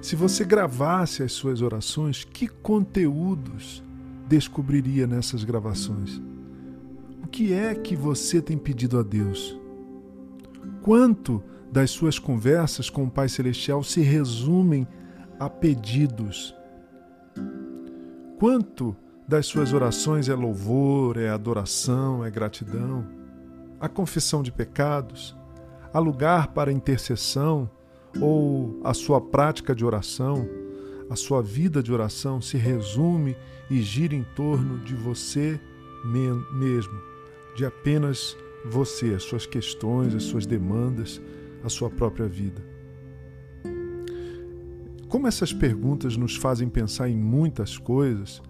Se você gravasse as suas orações, que conteúdos descobriria nessas gravações? O que é que você tem pedido a Deus? Quanto das suas conversas com o Pai Celestial se resumem a pedidos? Quanto das suas orações é louvor, é adoração, é gratidão? A confissão de pecados? Há lugar para intercessão? Ou a sua prática de oração, a sua vida de oração se resume e gira em torno de você mesmo, de apenas você, as suas questões, as suas demandas, a sua própria vida. Como essas perguntas nos fazem pensar em muitas coisas,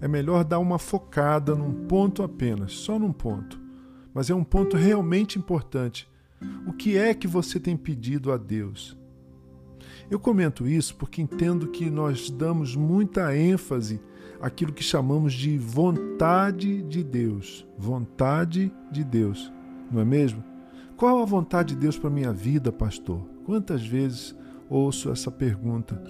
é melhor dar uma focada num ponto apenas, só num ponto. Mas é um ponto realmente importante. O que é que você tem pedido a Deus? Eu comento isso porque entendo que nós damos muita ênfase àquilo que chamamos de vontade de Deus. Vontade de Deus, não é mesmo? Qual a vontade de Deus para a minha vida, pastor? Quantas vezes ouço essa pergunta?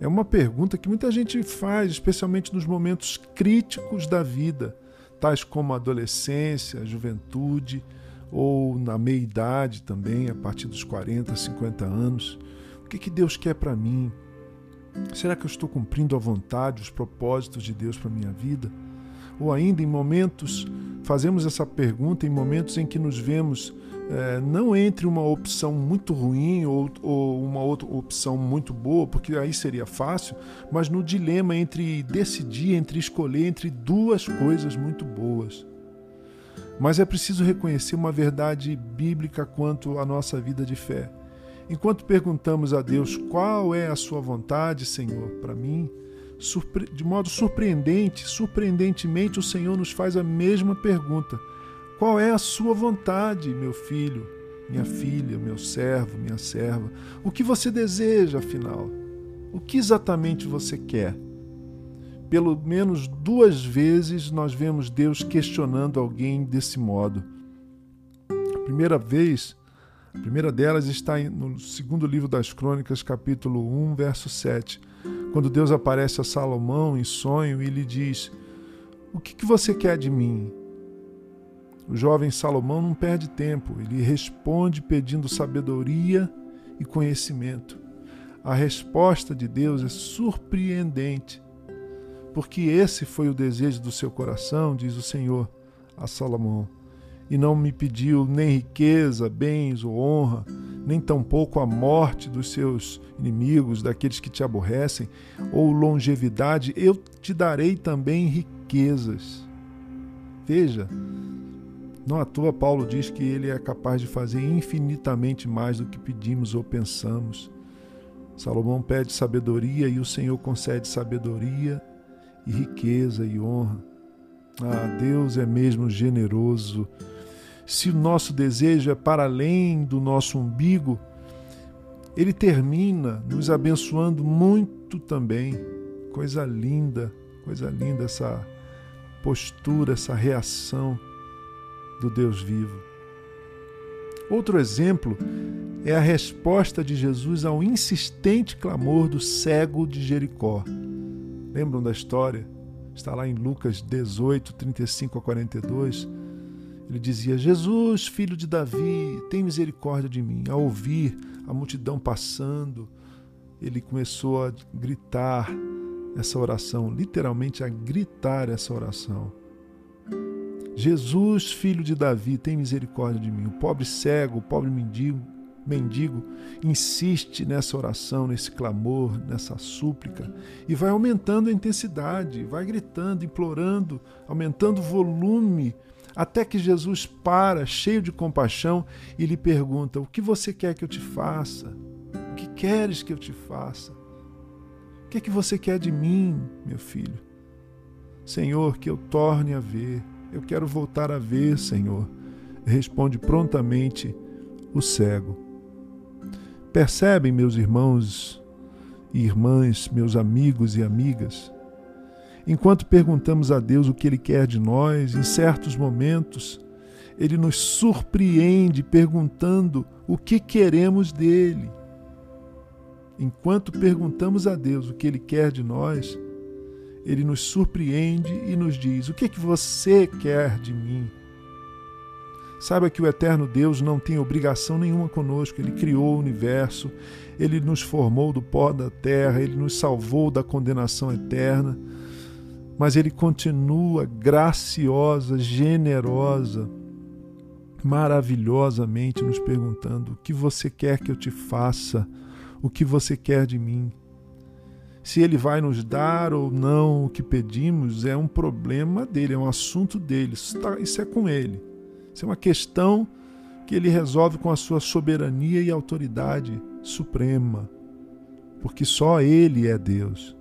É uma pergunta que muita gente faz, especialmente nos momentos críticos da vida, tais como a adolescência, a juventude ou na meia-idade também, a partir dos 40, 50 anos que, que Deus quer para mim? Será que eu estou cumprindo a vontade, os propósitos de Deus para minha vida? Ou ainda em momentos, fazemos essa pergunta em momentos em que nos vemos é, não entre uma opção muito ruim ou, ou, uma outra opção muito boa, porque aí seria fácil, mas no dilema entre decidir, entre escolher entre duas coisas muito boas. Mas é preciso reconhecer uma verdade bíblica quanto à nossa vida de fé. Enquanto perguntamos a Deus qual é a sua vontade, Senhor, para mim, de modo surpreendente, surpreendentemente, o Senhor nos faz a mesma pergunta: Qual é a sua vontade, meu filho, minha filha, meu servo, minha serva? O que você deseja, afinal? O que exatamente você quer? Pelo menos duas vezes nós vemos Deus questionando alguém desse modo. A primeira vez, a primeira delas está no segundo livro das Crônicas, capítulo 1, verso 7, quando Deus aparece a Salomão em sonho e lhe diz: O que, que você quer de mim? O jovem Salomão não perde tempo, ele responde pedindo sabedoria e conhecimento. A resposta de Deus é surpreendente, porque esse foi o desejo do seu coração, diz o Senhor a Salomão e não me pediu nem riqueza, bens ou honra, nem tampouco a morte dos seus inimigos, daqueles que te aborrecem, ou longevidade, eu te darei também riquezas. Veja, não à toa Paulo diz que ele é capaz de fazer infinitamente mais do que pedimos ou pensamos. Salomão pede sabedoria e o Senhor concede sabedoria e riqueza e honra. Ah, Deus é mesmo generoso se o nosso desejo é para além do nosso umbigo, ele termina nos abençoando muito também. Coisa linda, coisa linda essa postura, essa reação do Deus vivo. Outro exemplo é a resposta de Jesus ao insistente clamor do cego de Jericó. Lembram da história? Está lá em Lucas 18, 35 a 42 ele dizia: Jesus, filho de Davi, tem misericórdia de mim. Ao ouvir a multidão passando, ele começou a gritar essa oração, literalmente a gritar essa oração. Jesus, filho de Davi, tem misericórdia de mim. O pobre cego, o pobre mendigo, mendigo insiste nessa oração, nesse clamor, nessa súplica e vai aumentando a intensidade, vai gritando, implorando, aumentando o volume até que Jesus para, cheio de compaixão, e lhe pergunta: O que você quer que eu te faça? O que queres que eu te faça? O que é que você quer de mim, meu filho? Senhor, que eu torne a ver. Eu quero voltar a ver, Senhor. Responde prontamente o cego. Percebem, meus irmãos e irmãs, meus amigos e amigas, Enquanto perguntamos a Deus o que Ele quer de nós, em certos momentos, Ele nos surpreende perguntando o que queremos dele. enquanto perguntamos a Deus o que Ele quer de nós, Ele nos surpreende e nos diz: O que, é que você quer de mim? Saiba que o eterno Deus não tem obrigação nenhuma conosco. Ele criou o universo, ele nos formou do pó da terra, ele nos salvou da condenação eterna. Mas ele continua graciosa, generosa, maravilhosamente nos perguntando: o que você quer que eu te faça? O que você quer de mim? Se ele vai nos dar ou não o que pedimos é um problema dele, é um assunto dele. Isso, tá, isso é com ele. Isso é uma questão que ele resolve com a sua soberania e autoridade suprema, porque só ele é Deus.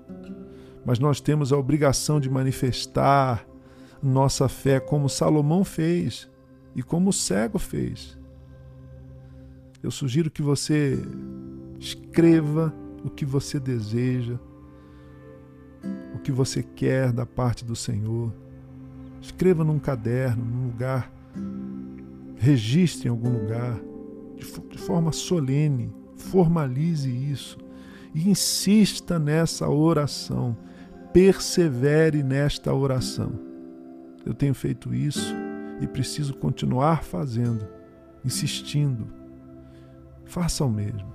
Mas nós temos a obrigação de manifestar nossa fé como Salomão fez e como o cego fez. Eu sugiro que você escreva o que você deseja, o que você quer da parte do Senhor. Escreva num caderno, num lugar registre em algum lugar, de forma solene, formalize isso e insista nessa oração, persevere nesta oração. Eu tenho feito isso e preciso continuar fazendo, insistindo. Faça o mesmo.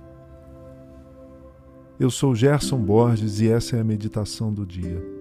Eu sou Gerson Borges e essa é a meditação do dia.